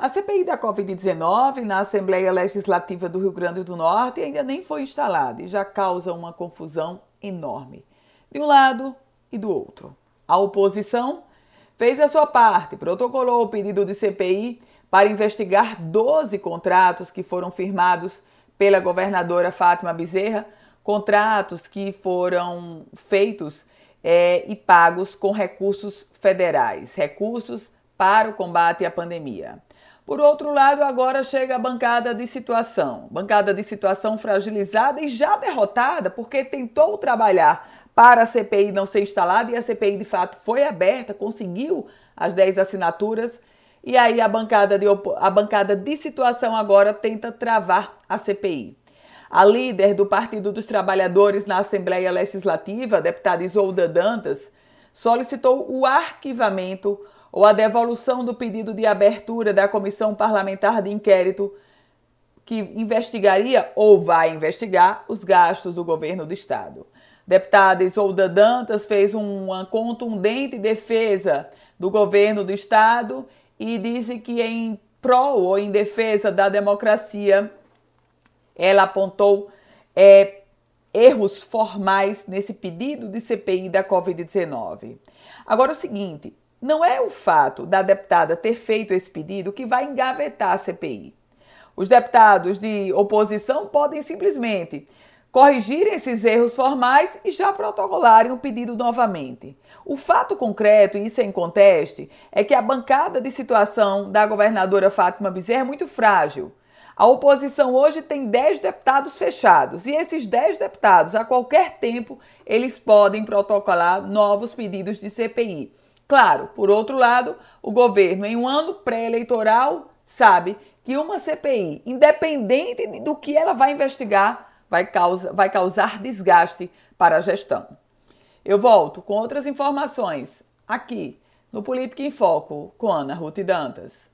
A CPI da Covid-19 na Assembleia Legislativa do Rio Grande do Norte ainda nem foi instalada e já causa uma confusão enorme, de um lado e do outro. A oposição fez a sua parte, protocolou o pedido de CPI para investigar 12 contratos que foram firmados pela governadora Fátima Bezerra, contratos que foram feitos é, e pagos com recursos federais, recursos para o combate à pandemia. Por outro lado, agora chega a bancada de situação. Bancada de situação fragilizada e já derrotada, porque tentou trabalhar para a CPI não ser instalada e a CPI de fato foi aberta, conseguiu as 10 assinaturas. E aí a bancada de, a bancada de situação agora tenta travar a CPI. A líder do Partido dos Trabalhadores na Assembleia Legislativa, a deputada Isolda Dantas, solicitou o arquivamento ou a devolução do pedido de abertura da comissão parlamentar de inquérito que investigaria ou vai investigar os gastos do governo do estado. Deputada Isolda Dantas fez uma contundente defesa do governo do estado e disse que em prol ou em defesa da democracia, ela apontou é, erros formais nesse pedido de CPI da Covid-19. Agora, é o seguinte: não é o fato da deputada ter feito esse pedido que vai engavetar a CPI. Os deputados de oposição podem simplesmente corrigirem esses erros formais e já protocolarem o pedido novamente. O fato concreto, e isso é em conteste, é que a bancada de situação da governadora Fátima Bezerra é muito frágil. A oposição hoje tem 10 deputados fechados e esses 10 deputados, a qualquer tempo, eles podem protocolar novos pedidos de CPI. Claro, por outro lado, o governo, em um ano pré-eleitoral, sabe que uma CPI, independente do que ela vai investigar, vai, causa, vai causar desgaste para a gestão. Eu volto com outras informações aqui no Política em Foco com Ana Ruth Dantas.